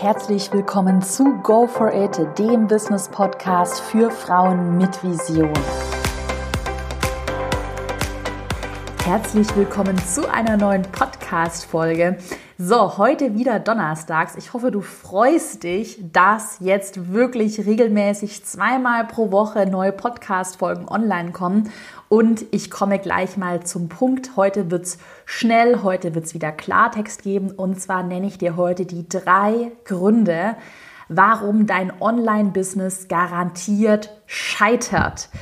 Herzlich willkommen zu Go for It, dem Business Podcast für Frauen mit Vision. Herzlich willkommen zu einer neuen Podcast-Folge. So, heute wieder donnerstags. Ich hoffe, du freust dich, dass jetzt wirklich regelmäßig zweimal pro Woche neue Podcast-Folgen online kommen. Und ich komme gleich mal zum Punkt. Heute wird's schnell, heute wird's wieder Klartext geben. Und zwar nenne ich dir heute die drei Gründe, warum dein Online-Business garantiert scheitert.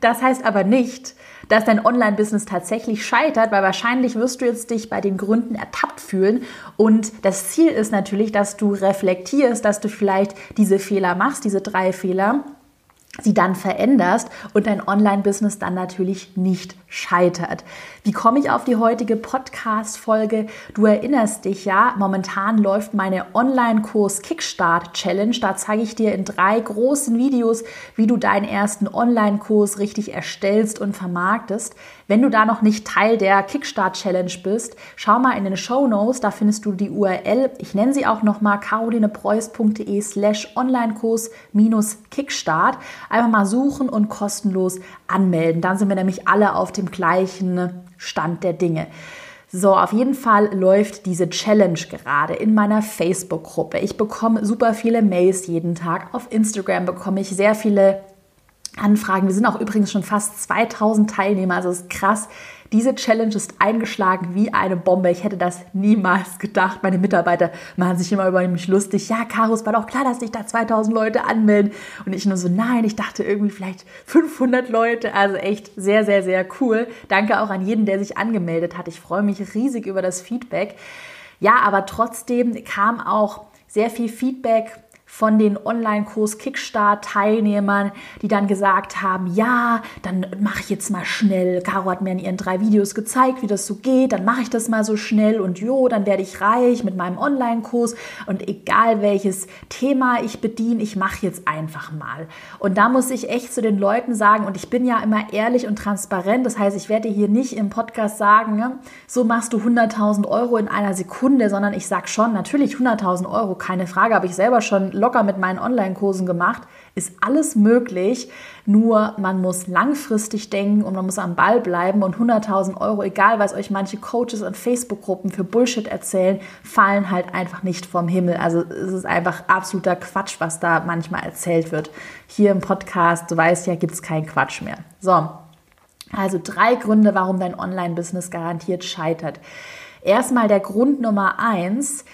Das heißt aber nicht, dass dein Online-Business tatsächlich scheitert, weil wahrscheinlich wirst du jetzt dich bei den Gründen ertappt fühlen. Und das Ziel ist natürlich, dass du reflektierst, dass du vielleicht diese Fehler machst, diese drei Fehler sie dann veränderst und dein Online-Business dann natürlich nicht scheitert. Wie komme ich auf die heutige Podcast-Folge? Du erinnerst dich ja, momentan läuft meine Online-Kurs Kickstart Challenge. Da zeige ich dir in drei großen Videos, wie du deinen ersten Online-Kurs richtig erstellst und vermarktest. Wenn du da noch nicht Teil der Kickstart Challenge bist, schau mal in den Show Notes, da findest du die URL. Ich nenne sie auch nochmal carolinepreuß.de slash Online-Kurs minus Kickstart. Einfach mal suchen und kostenlos anmelden. Dann sind wir nämlich alle auf dem gleichen Stand der Dinge. So, auf jeden Fall läuft diese Challenge gerade in meiner Facebook-Gruppe. Ich bekomme super viele Mails jeden Tag. Auf Instagram bekomme ich sehr viele Anfragen. Wir sind auch übrigens schon fast 2000 Teilnehmer, also ist krass. Diese Challenge ist eingeschlagen wie eine Bombe. Ich hätte das niemals gedacht. Meine Mitarbeiter machen sich immer über mich lustig. Ja, Caro, es war doch klar, dass sich da 2000 Leute anmelden. Und ich nur so, nein, ich dachte irgendwie vielleicht 500 Leute. Also echt sehr, sehr, sehr cool. Danke auch an jeden, der sich angemeldet hat. Ich freue mich riesig über das Feedback. Ja, aber trotzdem kam auch sehr viel Feedback von den Online-Kurs Kickstart-Teilnehmern, die dann gesagt haben, ja, dann mache ich jetzt mal schnell. Caro hat mir in ihren drei Videos gezeigt, wie das so geht. Dann mache ich das mal so schnell und jo, dann werde ich reich mit meinem Online-Kurs. Und egal welches Thema ich bediene, ich mache jetzt einfach mal. Und da muss ich echt zu den Leuten sagen, und ich bin ja immer ehrlich und transparent. Das heißt, ich werde hier nicht im Podcast sagen, ne, so machst du 100.000 Euro in einer Sekunde, sondern ich sage schon, natürlich 100.000 Euro, keine Frage, habe ich selber schon locker mit meinen Online-Kursen gemacht. Ist alles möglich, nur man muss langfristig denken und man muss am Ball bleiben und 100.000 Euro, egal was euch manche Coaches und Facebook-Gruppen für Bullshit erzählen, fallen halt einfach nicht vom Himmel. Also es ist einfach absoluter Quatsch, was da manchmal erzählt wird. Hier im Podcast, du weißt ja, gibt es keinen Quatsch mehr. So, also drei Gründe, warum dein Online-Business garantiert scheitert. Erstmal der Grund Nummer eins,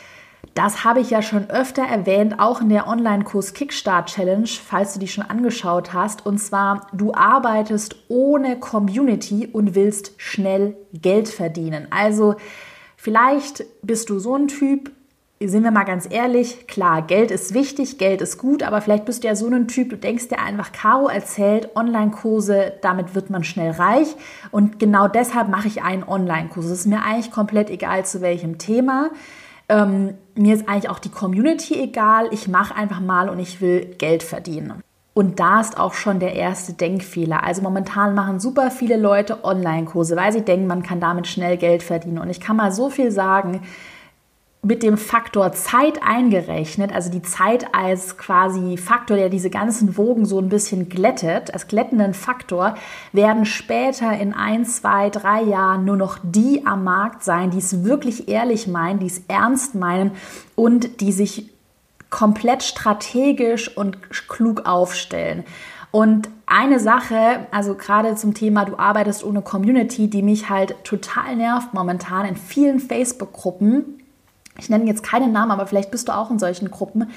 das habe ich ja schon öfter erwähnt, auch in der Online-Kurs Kickstart Challenge, falls du die schon angeschaut hast. Und zwar, du arbeitest ohne Community und willst schnell Geld verdienen. Also vielleicht bist du so ein Typ, sind wir mal ganz ehrlich, klar, Geld ist wichtig, Geld ist gut, aber vielleicht bist du ja so ein Typ, du denkst dir einfach, Caro erzählt, Online-Kurse, damit wird man schnell reich und genau deshalb mache ich einen Online-Kurs. Es ist mir eigentlich komplett egal, zu welchem Thema. Ähm, mir ist eigentlich auch die Community egal. Ich mache einfach mal und ich will Geld verdienen. Und da ist auch schon der erste Denkfehler. Also momentan machen super viele Leute Online-Kurse, weil sie denken, man kann damit schnell Geld verdienen. Und ich kann mal so viel sagen, mit dem Faktor Zeit eingerechnet, also die Zeit als quasi Faktor, der diese ganzen Wogen so ein bisschen glättet, als glättenden Faktor, werden später in ein, zwei, drei Jahren nur noch die am Markt sein, die es wirklich ehrlich meinen, die es ernst meinen und die sich komplett strategisch und klug aufstellen. Und eine Sache, also gerade zum Thema, du arbeitest ohne Community, die mich halt total nervt momentan in vielen Facebook-Gruppen, ich nenne jetzt keinen Namen, aber vielleicht bist du auch in solchen Gruppen,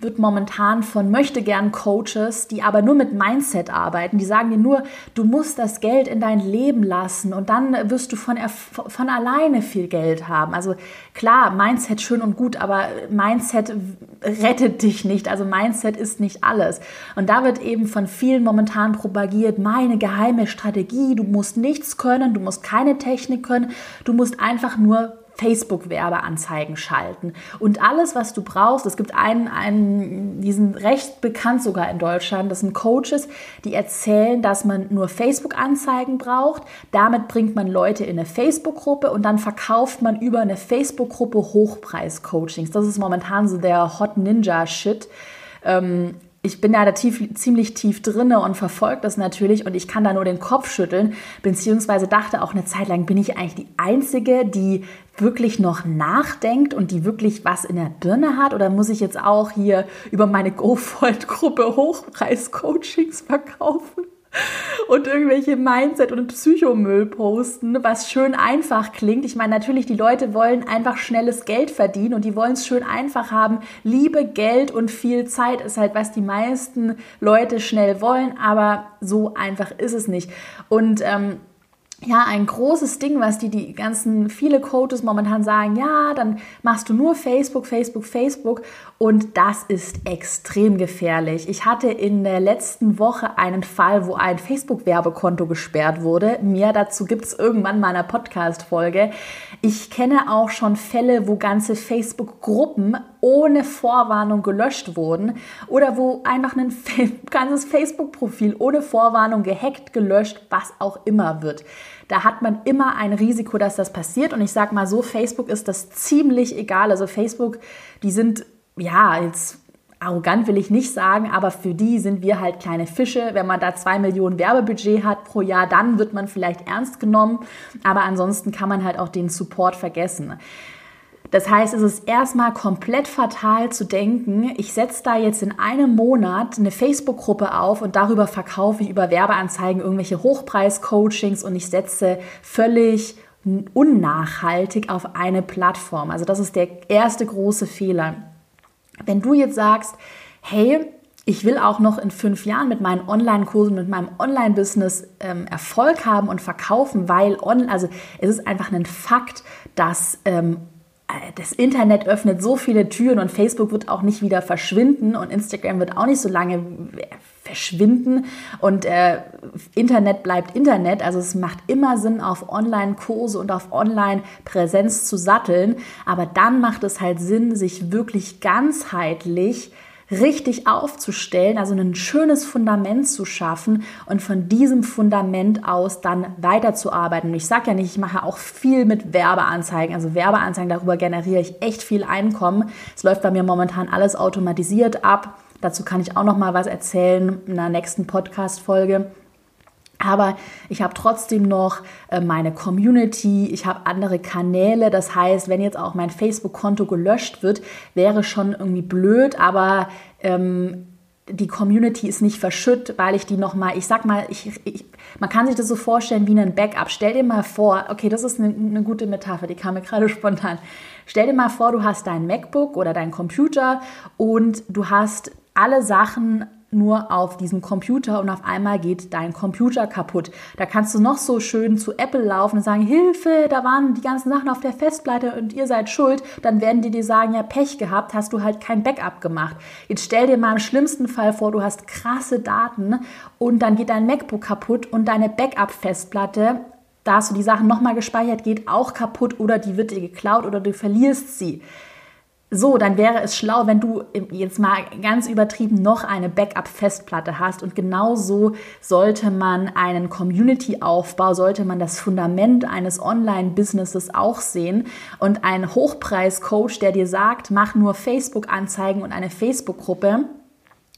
wird momentan von möchtegern Coaches, die aber nur mit Mindset arbeiten, die sagen dir nur, du musst das Geld in dein Leben lassen und dann wirst du von, von alleine viel Geld haben. Also klar, Mindset schön und gut, aber Mindset rettet dich nicht. Also Mindset ist nicht alles. Und da wird eben von vielen momentan propagiert, meine geheime Strategie, du musst nichts können, du musst keine Technik können, du musst einfach nur Facebook-Werbeanzeigen schalten. Und alles, was du brauchst, es gibt einen, einen, die sind recht bekannt sogar in Deutschland, das sind Coaches, die erzählen, dass man nur Facebook-Anzeigen braucht. Damit bringt man Leute in eine Facebook-Gruppe und dann verkauft man über eine Facebook-Gruppe Hochpreis-Coachings. Das ist momentan so der Hot Ninja-Shit. Ähm, ich bin ja da tief, ziemlich tief drinne und verfolge das natürlich und ich kann da nur den Kopf schütteln, beziehungsweise dachte auch eine Zeit lang, bin ich eigentlich die Einzige, die wirklich noch nachdenkt und die wirklich was in der Birne hat oder muss ich jetzt auch hier über meine GoFold-Gruppe Hochpreis-Coachings verkaufen? Und irgendwelche Mindset- und Psychomüll posten, was schön einfach klingt. Ich meine, natürlich, die Leute wollen einfach schnelles Geld verdienen und die wollen es schön einfach haben. Liebe, Geld und viel Zeit ist halt, was die meisten Leute schnell wollen, aber so einfach ist es nicht. Und ähm, ja, ein großes Ding, was die, die ganzen, viele Coaches momentan sagen, ja, dann machst du nur Facebook, Facebook, Facebook und das ist extrem gefährlich. Ich hatte in der letzten Woche einen Fall, wo ein Facebook-Werbekonto gesperrt wurde. Mir dazu gibt es irgendwann mal eine Podcast-Folge. Ich kenne auch schon Fälle, wo ganze Facebook-Gruppen ohne Vorwarnung gelöscht wurden oder wo einfach ein ganzes Facebook-Profil ohne Vorwarnung gehackt, gelöscht, was auch immer wird. Da hat man immer ein Risiko, dass das passiert. Und ich sage mal so, Facebook ist das ziemlich egal. Also Facebook, die sind, ja, jetzt arrogant will ich nicht sagen, aber für die sind wir halt kleine Fische. Wenn man da zwei Millionen Werbebudget hat pro Jahr, dann wird man vielleicht ernst genommen. Aber ansonsten kann man halt auch den Support vergessen. Das heißt, es ist erstmal komplett fatal zu denken, ich setze da jetzt in einem Monat eine Facebook-Gruppe auf und darüber verkaufe ich über Werbeanzeigen irgendwelche Hochpreis-Coachings und ich setze völlig unnachhaltig auf eine Plattform. Also das ist der erste große Fehler. Wenn du jetzt sagst, hey, ich will auch noch in fünf Jahren mit meinen Online-Kursen, mit meinem Online-Business ähm, Erfolg haben und verkaufen, weil on, also es ist einfach ein Fakt, dass ähm, das Internet öffnet so viele Türen und Facebook wird auch nicht wieder verschwinden und Instagram wird auch nicht so lange verschwinden und äh, Internet bleibt Internet. Also es macht immer Sinn, auf Online-Kurse und auf Online-Präsenz zu satteln. Aber dann macht es halt Sinn, sich wirklich ganzheitlich richtig aufzustellen, also ein schönes Fundament zu schaffen und von diesem Fundament aus dann weiterzuarbeiten. Und ich sage ja nicht, ich mache auch viel mit Werbeanzeigen. Also Werbeanzeigen, darüber generiere ich echt viel Einkommen. Es läuft bei mir momentan alles automatisiert ab. Dazu kann ich auch noch mal was erzählen in der nächsten Podcast-Folge. Aber ich habe trotzdem noch äh, meine Community, ich habe andere Kanäle. Das heißt, wenn jetzt auch mein Facebook-Konto gelöscht wird, wäre schon irgendwie blöd, aber ähm, die Community ist nicht verschütt, weil ich die nochmal, ich sag mal, ich, ich, man kann sich das so vorstellen wie ein Backup. Stell dir mal vor, okay, das ist eine, eine gute Metapher, die kam mir gerade spontan. Stell dir mal vor, du hast dein MacBook oder dein Computer und du hast alle Sachen nur auf diesem Computer und auf einmal geht dein Computer kaputt. Da kannst du noch so schön zu Apple laufen und sagen, Hilfe, da waren die ganzen Sachen auf der Festplatte und ihr seid schuld. Dann werden die dir sagen, ja, Pech gehabt, hast du halt kein Backup gemacht. Jetzt stell dir mal im schlimmsten Fall vor, du hast krasse Daten und dann geht dein MacBook kaputt und deine Backup-Festplatte da hast du die Sachen nochmal gespeichert, geht auch kaputt oder die wird dir geklaut oder du verlierst sie. So, dann wäre es schlau, wenn du jetzt mal ganz übertrieben noch eine Backup-Festplatte hast. Und genau so sollte man einen Community-Aufbau, sollte man das Fundament eines Online-Businesses auch sehen. Und ein Hochpreis-Coach, der dir sagt, mach nur Facebook-Anzeigen und eine Facebook-Gruppe,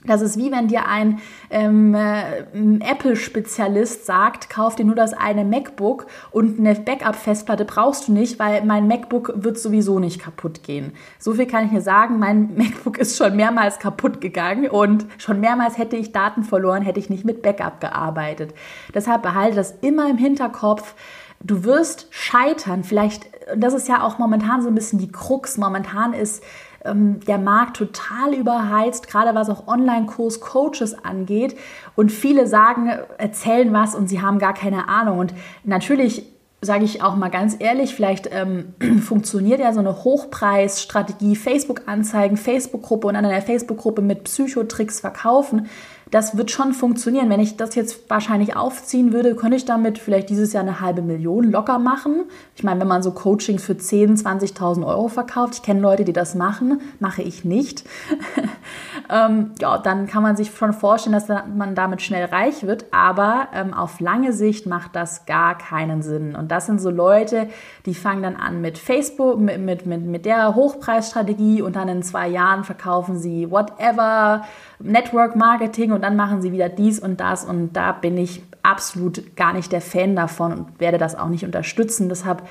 das ist wie wenn dir ein ähm, äh, Apple-Spezialist sagt, kauf dir nur das eine MacBook und eine Backup-Festplatte brauchst du nicht, weil mein MacBook wird sowieso nicht kaputt gehen. So viel kann ich dir sagen, mein MacBook ist schon mehrmals kaputt gegangen und schon mehrmals hätte ich Daten verloren, hätte ich nicht mit Backup gearbeitet. Deshalb behalte das immer im Hinterkopf. Du wirst scheitern. Vielleicht, das ist ja auch momentan so ein bisschen die Krux. Momentan ist ähm, der Markt total überheizt, gerade was auch Online-Kurs-Coaches angeht. Und viele sagen, erzählen was und sie haben gar keine Ahnung. Und natürlich sage ich auch mal ganz ehrlich, vielleicht ähm, funktioniert ja so eine Hochpreisstrategie, Facebook-Anzeigen, Facebook-Gruppe und dann in der Facebook-Gruppe mit Psychotricks verkaufen das wird schon funktionieren. Wenn ich das jetzt wahrscheinlich aufziehen würde, könnte ich damit vielleicht dieses Jahr eine halbe Million locker machen. Ich meine, wenn man so Coachings für 10.000, 20.000 Euro verkauft, ich kenne Leute, die das machen, mache ich nicht. ähm, ja, dann kann man sich schon vorstellen, dass man damit schnell reich wird. Aber ähm, auf lange Sicht macht das gar keinen Sinn. Und das sind so Leute, die fangen dann an mit Facebook, mit, mit, mit, mit der Hochpreisstrategie und dann in zwei Jahren verkaufen sie whatever Network Marketing und dann machen sie wieder dies und das und da bin ich absolut gar nicht der Fan davon und werde das auch nicht unterstützen. Deshalb,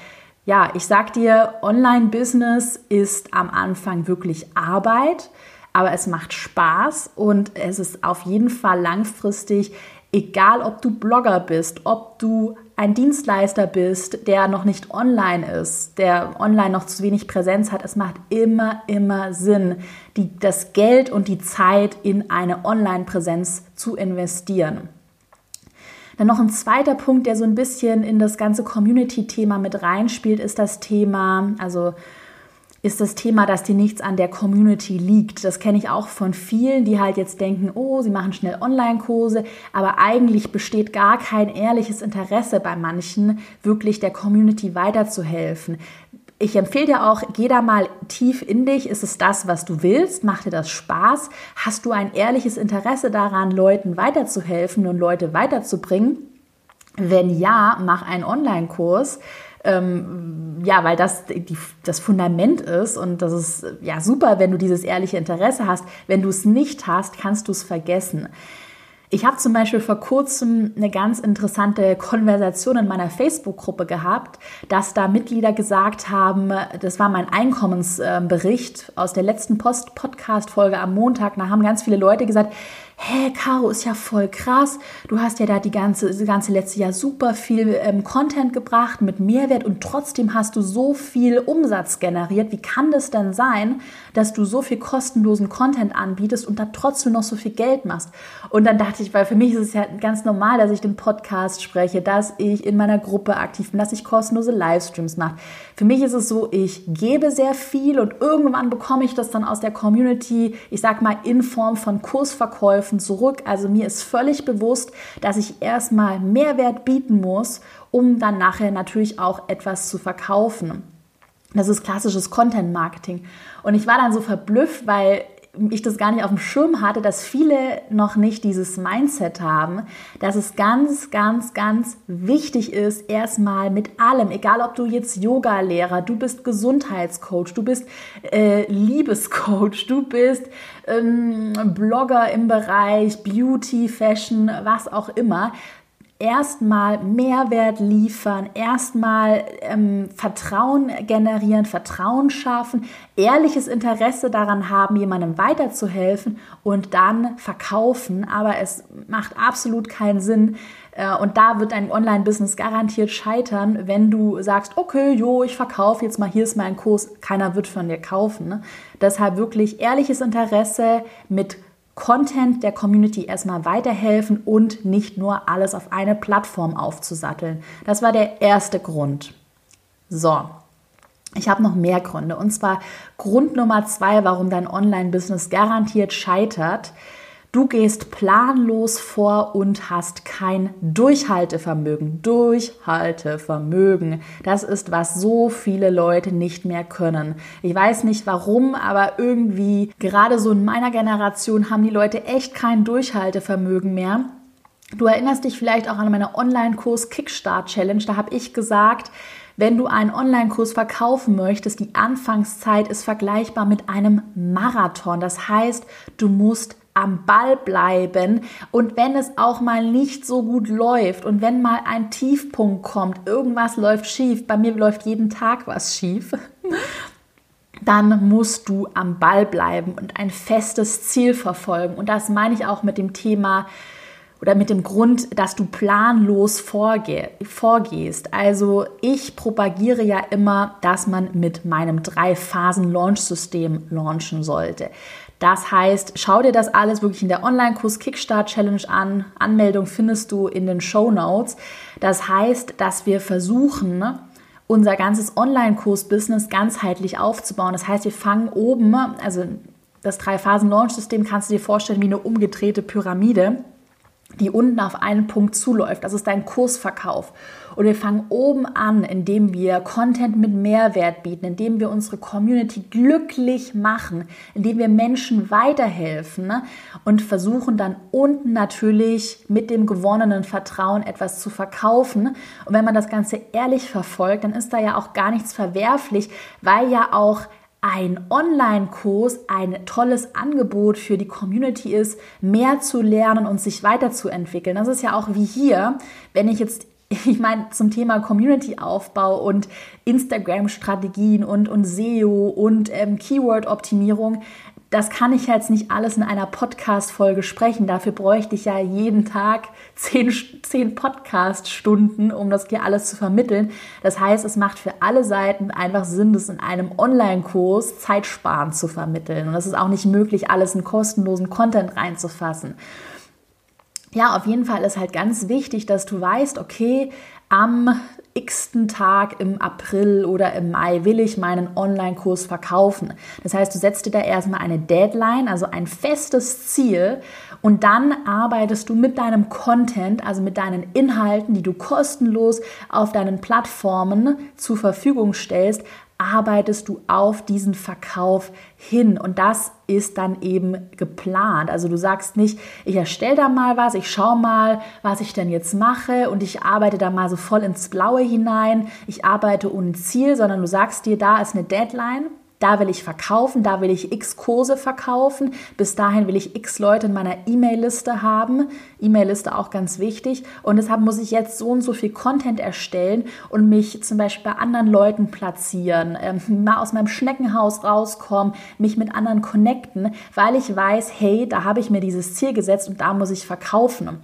ja, ich sag dir, Online-Business ist am Anfang wirklich Arbeit, aber es macht Spaß und es ist auf jeden Fall langfristig egal ob du Blogger bist, ob du ein Dienstleister bist, der noch nicht online ist, der online noch zu wenig Präsenz hat, es macht immer, immer Sinn, die, das Geld und die Zeit in eine Online-Präsenz zu investieren. Dann noch ein zweiter Punkt, der so ein bisschen in das ganze Community-Thema mit reinspielt, ist das Thema, also ist das Thema, dass dir nichts an der Community liegt. Das kenne ich auch von vielen, die halt jetzt denken, oh, sie machen schnell Online-Kurse, aber eigentlich besteht gar kein ehrliches Interesse bei manchen, wirklich der Community weiterzuhelfen. Ich empfehle dir auch, geh da mal tief in dich. Ist es das, was du willst? Macht dir das Spaß? Hast du ein ehrliches Interesse daran, Leuten weiterzuhelfen und Leute weiterzubringen? Wenn ja, mach einen Online-Kurs. Ähm, ja, weil das die, das Fundament ist und das ist ja super, wenn du dieses ehrliche Interesse hast. Wenn du es nicht hast, kannst du es vergessen. Ich habe zum Beispiel vor kurzem eine ganz interessante Konversation in meiner Facebook-Gruppe gehabt, dass da Mitglieder gesagt haben, das war mein Einkommensbericht aus der letzten Podcast-Folge am Montag, da haben ganz viele Leute gesagt, hä, Caro, ist ja voll krass. Du hast ja da die ganze, das ganze letzte Jahr super viel ähm, Content gebracht mit Mehrwert und trotzdem hast du so viel Umsatz generiert. Wie kann das denn sein, dass du so viel kostenlosen Content anbietest und da trotzdem noch so viel Geld machst? Und dann dachte ich, weil für mich ist es ja ganz normal, dass ich den Podcast spreche, dass ich in meiner Gruppe aktiv bin, dass ich kostenlose Livestreams mache. Für mich ist es so, ich gebe sehr viel und irgendwann bekomme ich das dann aus der Community, ich sag mal, in Form von Kursverkäufen Verkäufen zurück. Also mir ist völlig bewusst, dass ich erstmal Mehrwert bieten muss, um dann nachher natürlich auch etwas zu verkaufen. Das ist klassisches Content Marketing. Und ich war dann so verblüfft, weil ich das gar nicht auf dem Schirm hatte, dass viele noch nicht dieses Mindset haben, dass es ganz, ganz, ganz wichtig ist, erstmal mit allem, egal ob du jetzt Yoga-Lehrer, du bist Gesundheitscoach, du bist äh, Liebescoach, du bist ähm, Blogger im Bereich Beauty, Fashion, was auch immer, erstmal Mehrwert liefern, erstmal ähm, Vertrauen generieren, Vertrauen schaffen, ehrliches Interesse daran haben, jemandem weiterzuhelfen und dann verkaufen. Aber es macht absolut keinen Sinn. Äh, und da wird ein Online-Business garantiert scheitern, wenn du sagst, okay, jo, ich verkaufe jetzt mal, hier ist mein Kurs, keiner wird von dir kaufen. Ne? Deshalb wirklich ehrliches Interesse mit Content der Community erstmal weiterhelfen und nicht nur alles auf eine Plattform aufzusatteln. Das war der erste Grund. So, ich habe noch mehr Gründe. Und zwar Grund Nummer zwei, warum dein Online-Business garantiert scheitert, Du gehst planlos vor und hast kein Durchhaltevermögen. Durchhaltevermögen. Das ist, was so viele Leute nicht mehr können. Ich weiß nicht warum, aber irgendwie, gerade so in meiner Generation, haben die Leute echt kein Durchhaltevermögen mehr. Du erinnerst dich vielleicht auch an meine Online-Kurs Kickstart Challenge. Da habe ich gesagt, wenn du einen Online-Kurs verkaufen möchtest, die Anfangszeit ist vergleichbar mit einem Marathon. Das heißt, du musst am Ball bleiben und wenn es auch mal nicht so gut läuft und wenn mal ein Tiefpunkt kommt, irgendwas läuft schief, bei mir läuft jeden Tag was schief, dann musst du am Ball bleiben und ein festes Ziel verfolgen. Und das meine ich auch mit dem Thema oder mit dem Grund, dass du planlos vorge vorgehst. Also ich propagiere ja immer, dass man mit meinem Drei-Phasen-Launch-System launchen sollte. Das heißt, schau dir das alles wirklich in der Online-Kurs Kickstart Challenge an. Anmeldung findest du in den Show Notes. Das heißt, dass wir versuchen, unser ganzes Online-Kurs-Business ganzheitlich aufzubauen. Das heißt, wir fangen oben, also das Drei-Phasen-Launch-System kannst du dir vorstellen wie eine umgedrehte Pyramide die unten auf einen Punkt zuläuft. Das ist dein Kursverkauf. Und wir fangen oben an, indem wir Content mit Mehrwert bieten, indem wir unsere Community glücklich machen, indem wir Menschen weiterhelfen ne? und versuchen dann unten natürlich mit dem gewonnenen Vertrauen etwas zu verkaufen. Und wenn man das Ganze ehrlich verfolgt, dann ist da ja auch gar nichts verwerflich, weil ja auch ein Online-Kurs ein tolles Angebot für die Community ist, mehr zu lernen und sich weiterzuentwickeln. Das ist ja auch wie hier, wenn ich jetzt ich meine, zum Thema Community-Aufbau und Instagram-Strategien und, und SEO und ähm, Keyword-Optimierung, das kann ich jetzt nicht alles in einer Podcast-Folge sprechen. Dafür bräuchte ich ja jeden Tag zehn, zehn Podcast-Stunden, um das hier alles zu vermitteln. Das heißt, es macht für alle Seiten einfach Sinn, das in einem Online-Kurs zeitsparend zu vermitteln. Und es ist auch nicht möglich, alles in kostenlosen Content reinzufassen. Ja, auf jeden Fall ist halt ganz wichtig, dass du weißt, okay, am x-ten Tag im April oder im Mai will ich meinen Online-Kurs verkaufen. Das heißt, du setzt dir da erstmal eine Deadline, also ein festes Ziel und dann arbeitest du mit deinem Content, also mit deinen Inhalten, die du kostenlos auf deinen Plattformen zur Verfügung stellst, arbeitest du auf diesen Verkauf hin. Und das ist dann eben geplant. Also du sagst nicht, ich erstelle da mal was, ich schaue mal, was ich denn jetzt mache und ich arbeite da mal so voll ins Blaue hinein, ich arbeite ohne Ziel, sondern du sagst dir, da ist eine Deadline da will ich verkaufen, da will ich x Kurse verkaufen, bis dahin will ich x Leute in meiner E-Mail-Liste haben. E-Mail-Liste auch ganz wichtig. Und deshalb muss ich jetzt so und so viel Content erstellen und mich zum Beispiel bei anderen Leuten platzieren, ähm, mal aus meinem Schneckenhaus rauskommen, mich mit anderen connecten, weil ich weiß, hey, da habe ich mir dieses Ziel gesetzt und da muss ich verkaufen.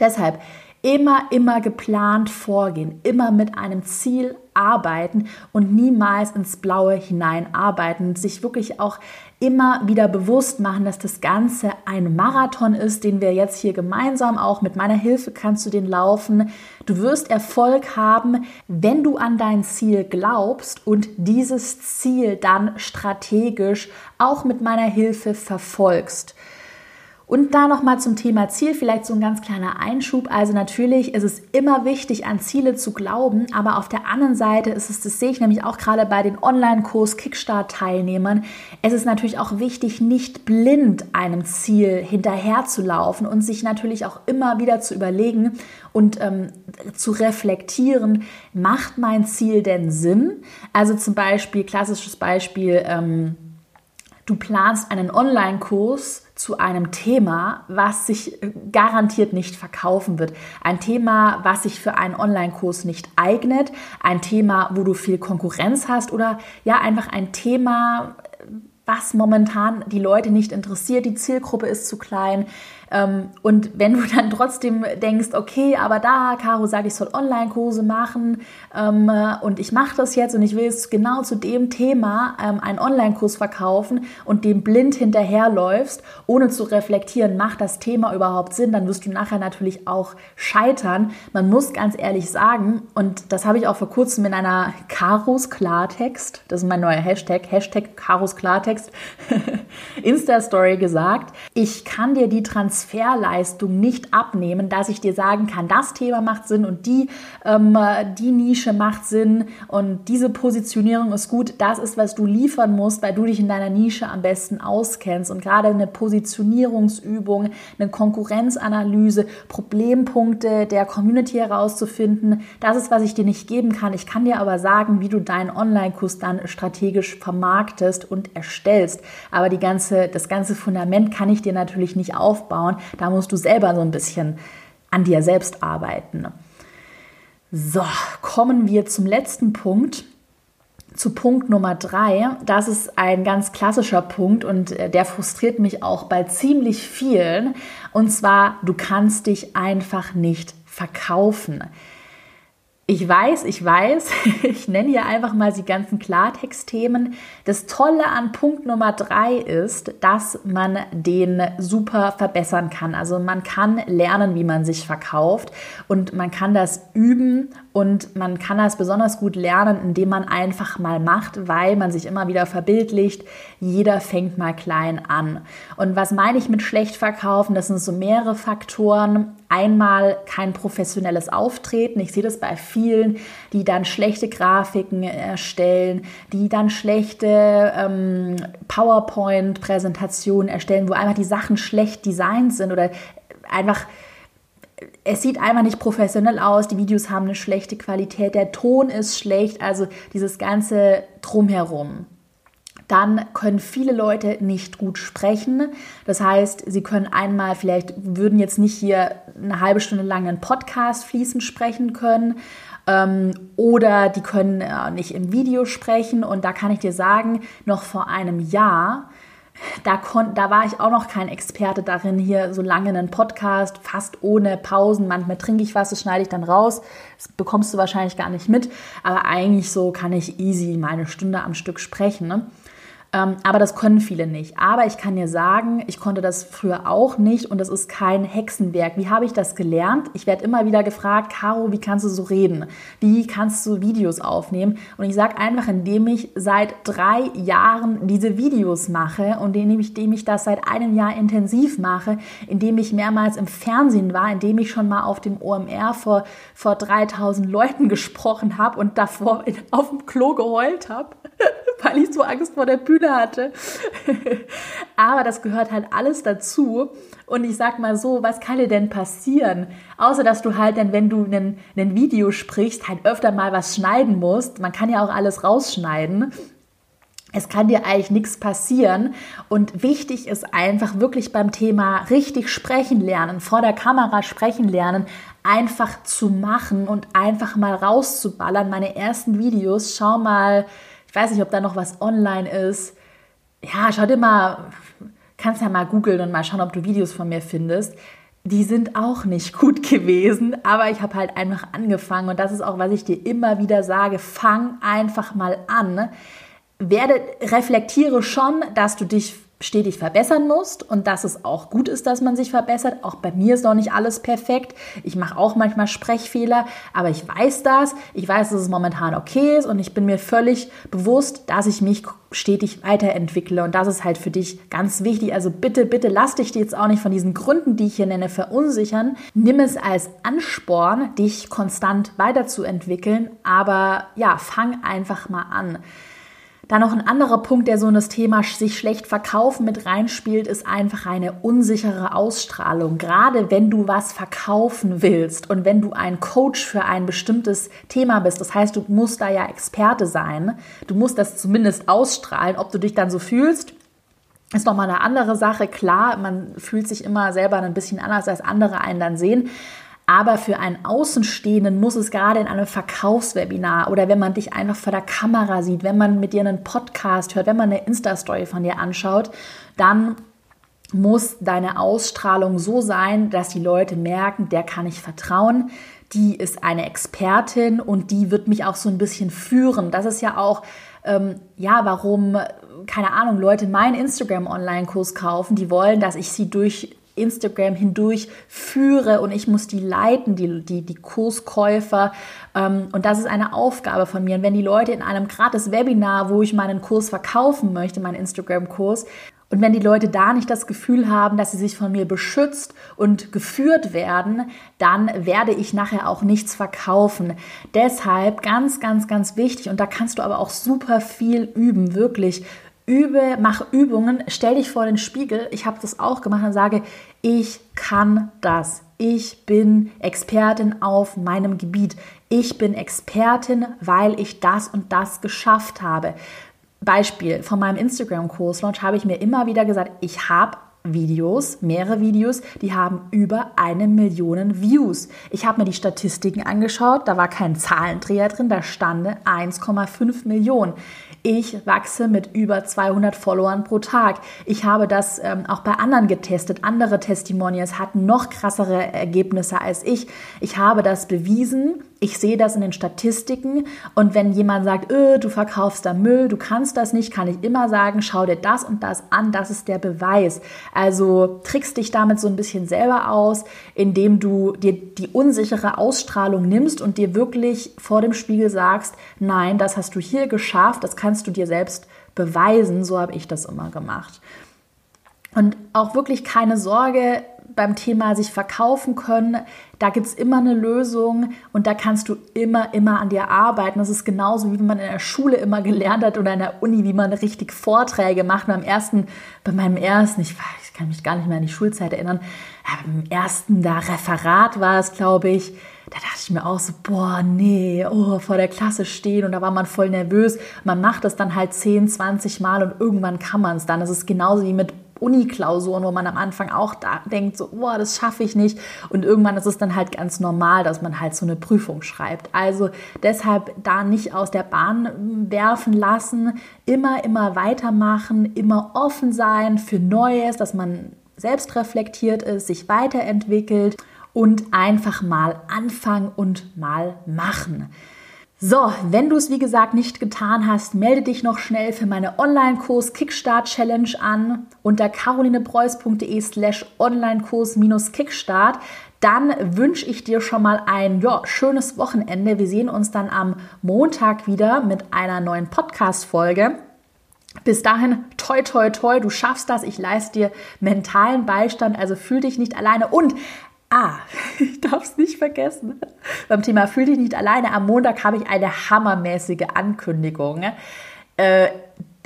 Deshalb immer, immer geplant vorgehen, immer mit einem Ziel arbeiten und niemals ins Blaue hinein arbeiten und sich wirklich auch immer wieder bewusst machen, dass das Ganze ein Marathon ist, den wir jetzt hier gemeinsam auch mit meiner Hilfe kannst du den laufen. Du wirst Erfolg haben, wenn du an dein Ziel glaubst und dieses Ziel dann strategisch auch mit meiner Hilfe verfolgst. Und da nochmal zum Thema Ziel, vielleicht so ein ganz kleiner Einschub. Also natürlich ist es immer wichtig, an Ziele zu glauben, aber auf der anderen Seite ist es, das sehe ich nämlich auch gerade bei den Online-Kurs Kickstart-Teilnehmern, es ist natürlich auch wichtig, nicht blind einem Ziel hinterherzulaufen und sich natürlich auch immer wieder zu überlegen und ähm, zu reflektieren, macht mein Ziel denn Sinn? Also zum Beispiel, klassisches Beispiel, ähm, du planst einen Online-Kurs zu einem Thema, was sich äh, garantiert nicht verkaufen wird. Ein Thema, was sich für einen Online-Kurs nicht eignet. Ein Thema, wo du viel Konkurrenz hast oder ja, einfach ein Thema, was momentan die Leute nicht interessiert. Die Zielgruppe ist zu klein. Ähm, und wenn du dann trotzdem denkst, okay, aber da, Caro sagt, ich soll Online-Kurse machen ähm, und ich mache das jetzt und ich will jetzt genau zu dem Thema ähm, einen Online-Kurs verkaufen und dem blind hinterherläufst, ohne zu reflektieren, macht das Thema überhaupt Sinn, dann wirst du nachher natürlich auch scheitern. Man muss ganz ehrlich sagen, und das habe ich auch vor kurzem in einer Karos Klartext, das ist mein neuer Hashtag, Hashtag Karos Klartext, Insta-Story gesagt, ich kann dir die Transparenz Transferleistung nicht abnehmen, dass ich dir sagen kann, das Thema macht Sinn und die, ähm, die Nische macht Sinn und diese Positionierung ist gut. Das ist, was du liefern musst, weil du dich in deiner Nische am besten auskennst. Und gerade eine Positionierungsübung, eine Konkurrenzanalyse, Problempunkte der Community herauszufinden, das ist, was ich dir nicht geben kann. Ich kann dir aber sagen, wie du deinen Online-Kurs dann strategisch vermarktest und erstellst. Aber die ganze, das ganze Fundament kann ich dir natürlich nicht aufbauen aufbauen. Da musst du selber so ein bisschen an dir selbst arbeiten. So, kommen wir zum letzten Punkt. Zu Punkt Nummer drei, das ist ein ganz klassischer Punkt und äh, der frustriert mich auch bei ziemlich vielen. Und zwar, du kannst dich einfach nicht verkaufen. Ich weiß, ich weiß, ich nenne hier einfach mal die ganzen Klartextthemen. Das Tolle an Punkt Nummer drei ist, dass man den super verbessern kann. Also man kann lernen, wie man sich verkauft und man kann das üben und man kann das besonders gut lernen, indem man einfach mal macht, weil man sich immer wieder verbildlicht. Jeder fängt mal klein an. Und was meine ich mit schlecht verkaufen? Das sind so mehrere Faktoren. Einmal kein professionelles Auftreten. Ich sehe das bei vielen, die dann schlechte Grafiken erstellen, die dann schlechte ähm, PowerPoint-Präsentationen erstellen, wo einfach die Sachen schlecht designt sind oder einfach es sieht einfach nicht professionell aus, die Videos haben eine schlechte Qualität, der Ton ist schlecht, also dieses ganze drumherum. Dann können viele Leute nicht gut sprechen. Das heißt, sie können einmal vielleicht, würden jetzt nicht hier eine halbe Stunde lang einen Podcast fließend sprechen können. Ähm, oder die können äh, nicht im Video sprechen. Und da kann ich dir sagen, noch vor einem Jahr da, kon, da war ich auch noch kein Experte darin, hier so lange einen Podcast, fast ohne Pausen. Manchmal trinke ich was, das schneide ich dann raus. Das bekommst du wahrscheinlich gar nicht mit. Aber eigentlich so kann ich easy mal eine Stunde am Stück sprechen. Ne? Ähm, aber das können viele nicht. Aber ich kann dir sagen, ich konnte das früher auch nicht und das ist kein Hexenwerk. Wie habe ich das gelernt? Ich werde immer wieder gefragt, Caro, wie kannst du so reden? Wie kannst du Videos aufnehmen? Und ich sage einfach, indem ich seit drei Jahren diese Videos mache und indem ich, indem ich das seit einem Jahr intensiv mache, indem ich mehrmals im Fernsehen war, indem ich schon mal auf dem OMR vor, vor 3000 Leuten gesprochen habe und davor auf dem Klo geheult habe weil ich so Angst vor der Bühne hatte. Aber das gehört halt alles dazu. Und ich sag mal so, was kann dir denn passieren? Außer, dass du halt dann, wenn du ein Video sprichst, halt öfter mal was schneiden musst. Man kann ja auch alles rausschneiden. Es kann dir eigentlich nichts passieren. Und wichtig ist einfach wirklich beim Thema richtig sprechen lernen, vor der Kamera sprechen lernen, einfach zu machen und einfach mal rauszuballern. Meine ersten Videos, schau mal, ich weiß nicht, ob da noch was online ist. Ja, schau dir mal, kannst ja mal googeln und mal schauen, ob du Videos von mir findest. Die sind auch nicht gut gewesen, aber ich habe halt einfach angefangen und das ist auch, was ich dir immer wieder sage. Fang einfach mal an. Werde, reflektiere schon, dass du dich stetig verbessern musst und dass es auch gut ist, dass man sich verbessert. Auch bei mir ist noch nicht alles perfekt. Ich mache auch manchmal Sprechfehler, aber ich weiß das. Ich weiß, dass es momentan okay ist und ich bin mir völlig bewusst, dass ich mich stetig weiterentwickle und das ist halt für dich ganz wichtig. Also bitte, bitte lass dich jetzt auch nicht von diesen Gründen, die ich hier nenne, verunsichern. Nimm es als Ansporn, dich konstant weiterzuentwickeln, aber ja, fang einfach mal an. Dann noch ein anderer Punkt, der so in das Thema sich schlecht verkaufen mit reinspielt, ist einfach eine unsichere Ausstrahlung. Gerade wenn du was verkaufen willst und wenn du ein Coach für ein bestimmtes Thema bist, das heißt, du musst da ja Experte sein, du musst das zumindest ausstrahlen, ob du dich dann so fühlst, ist nochmal eine andere Sache. Klar, man fühlt sich immer selber ein bisschen anders, als andere einen dann sehen. Aber für einen Außenstehenden muss es gerade in einem Verkaufswebinar oder wenn man dich einfach vor der Kamera sieht, wenn man mit dir einen Podcast hört, wenn man eine Insta-Story von dir anschaut, dann muss deine Ausstrahlung so sein, dass die Leute merken, der kann ich vertrauen, die ist eine Expertin und die wird mich auch so ein bisschen führen. Das ist ja auch, ähm, ja, warum, keine Ahnung, Leute meinen Instagram-Online-Kurs kaufen, die wollen, dass ich sie durch Instagram hindurch führe und ich muss die leiten, die, die, die Kurskäufer. Ähm, und das ist eine Aufgabe von mir. Und wenn die Leute in einem gratis Webinar, wo ich meinen Kurs verkaufen möchte, meinen Instagram-Kurs, und wenn die Leute da nicht das Gefühl haben, dass sie sich von mir beschützt und geführt werden, dann werde ich nachher auch nichts verkaufen. Deshalb ganz, ganz, ganz wichtig, und da kannst du aber auch super viel üben, wirklich übe, mach Übungen, stell dich vor den Spiegel. Ich habe das auch gemacht und sage, ich kann das. Ich bin Expertin auf meinem Gebiet. Ich bin Expertin, weil ich das und das geschafft habe. Beispiel von meinem Instagram-Kurs Launch habe ich mir immer wieder gesagt, ich habe Videos, mehrere Videos, die haben über eine Million Views. Ich habe mir die Statistiken angeschaut, da war kein Zahlendreher drin, da stand 1,5 Millionen. Ich wachse mit über 200 Followern pro Tag. Ich habe das ähm, auch bei anderen getestet. Andere Testimonials hatten noch krassere Ergebnisse als ich. Ich habe das bewiesen. Ich sehe das in den Statistiken. Und wenn jemand sagt, öh, du verkaufst da Müll, du kannst das nicht, kann ich immer sagen, schau dir das und das an. Das ist der Beweis. Also trickst dich damit so ein bisschen selber aus, indem du dir die unsichere Ausstrahlung nimmst und dir wirklich vor dem Spiegel sagst, nein, das hast du hier geschafft, das kannst du dir selbst beweisen. So habe ich das immer gemacht. Und auch wirklich keine Sorge beim Thema sich verkaufen können. Da gibt es immer eine Lösung und da kannst du immer, immer an dir arbeiten. Das ist genauso, wie man in der Schule immer gelernt hat oder in der Uni, wie man richtig Vorträge macht. Beim ersten, bei meinem ersten, ich, ich kann mich gar nicht mehr an die Schulzeit erinnern, beim ersten da Referat war es, glaube ich, da dachte ich mir auch so, boah, nee, oh, vor der Klasse stehen und da war man voll nervös. Man macht das dann halt 10, 20 Mal und irgendwann kann man es dann. Das ist genauso wie mit Uni-Klausuren, wo man am Anfang auch da denkt, so, boah, das schaffe ich nicht. Und irgendwann ist es dann halt ganz normal, dass man halt so eine Prüfung schreibt. Also deshalb da nicht aus der Bahn werfen lassen, immer, immer weitermachen, immer offen sein für Neues, dass man selbst reflektiert ist, sich weiterentwickelt und einfach mal anfangen und mal machen. So, wenn du es wie gesagt nicht getan hast, melde dich noch schnell für meine Online-Kurs Kickstart Challenge an unter carolinepreuß.de slash Online-Kurs-Kickstart. Dann wünsche ich dir schon mal ein ja, schönes Wochenende. Wir sehen uns dann am Montag wieder mit einer neuen Podcast-Folge. Bis dahin, toi, toi, toi, du schaffst das. Ich leiste dir mentalen Beistand, also fühl dich nicht alleine. Und Ah, ich darf es nicht vergessen. Beim Thema Fühl dich nicht alleine. Am Montag habe ich eine hammermäßige Ankündigung. Äh,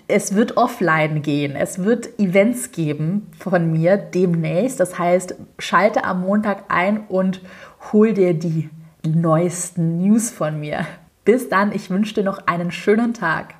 es wird offline gehen. Es wird Events geben von mir demnächst. Das heißt, schalte am Montag ein und hol dir die neuesten News von mir. Bis dann, ich wünsche dir noch einen schönen Tag.